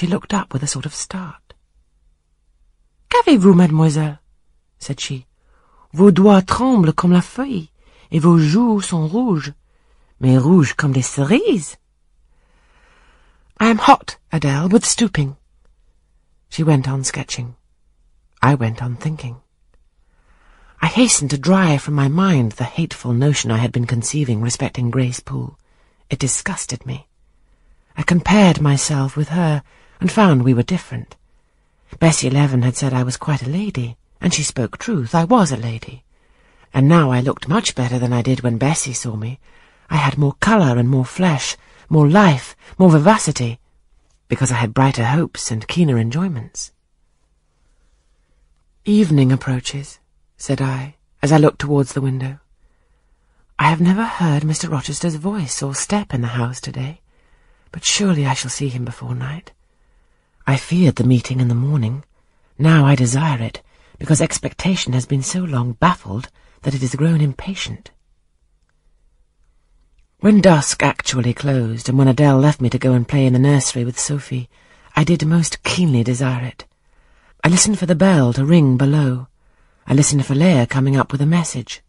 She looked up with a sort of start. Qu'avez-vous, mademoiselle? said she. Vos doigts tremblent comme la feuille, et vos joues sont rouges, mais rouges comme des cerises. I am hot, Adele, with stooping. She went on sketching. I went on thinking. I hastened to drive from my mind the hateful notion I had been conceiving respecting Grace Poole. It disgusted me. I compared myself with her, and found we were different. Bessie Leaven had said I was quite a lady, and she spoke truth. I was a lady. And now I looked much better than I did when Bessie saw me. I had more colour and more flesh, more life, more vivacity, because I had brighter hopes and keener enjoyments. Evening approaches, said I, as I looked towards the window. I have never heard Mr. Rochester's voice or step in the house today, but surely I shall see him before night. Feared the meeting in the morning. Now I desire it, because expectation has been so long baffled that it has grown impatient. When dusk actually closed, and when Adele left me to go and play in the nursery with Sophie, I did most keenly desire it. I listened for the bell to ring below. I listened for Leah coming up with a message.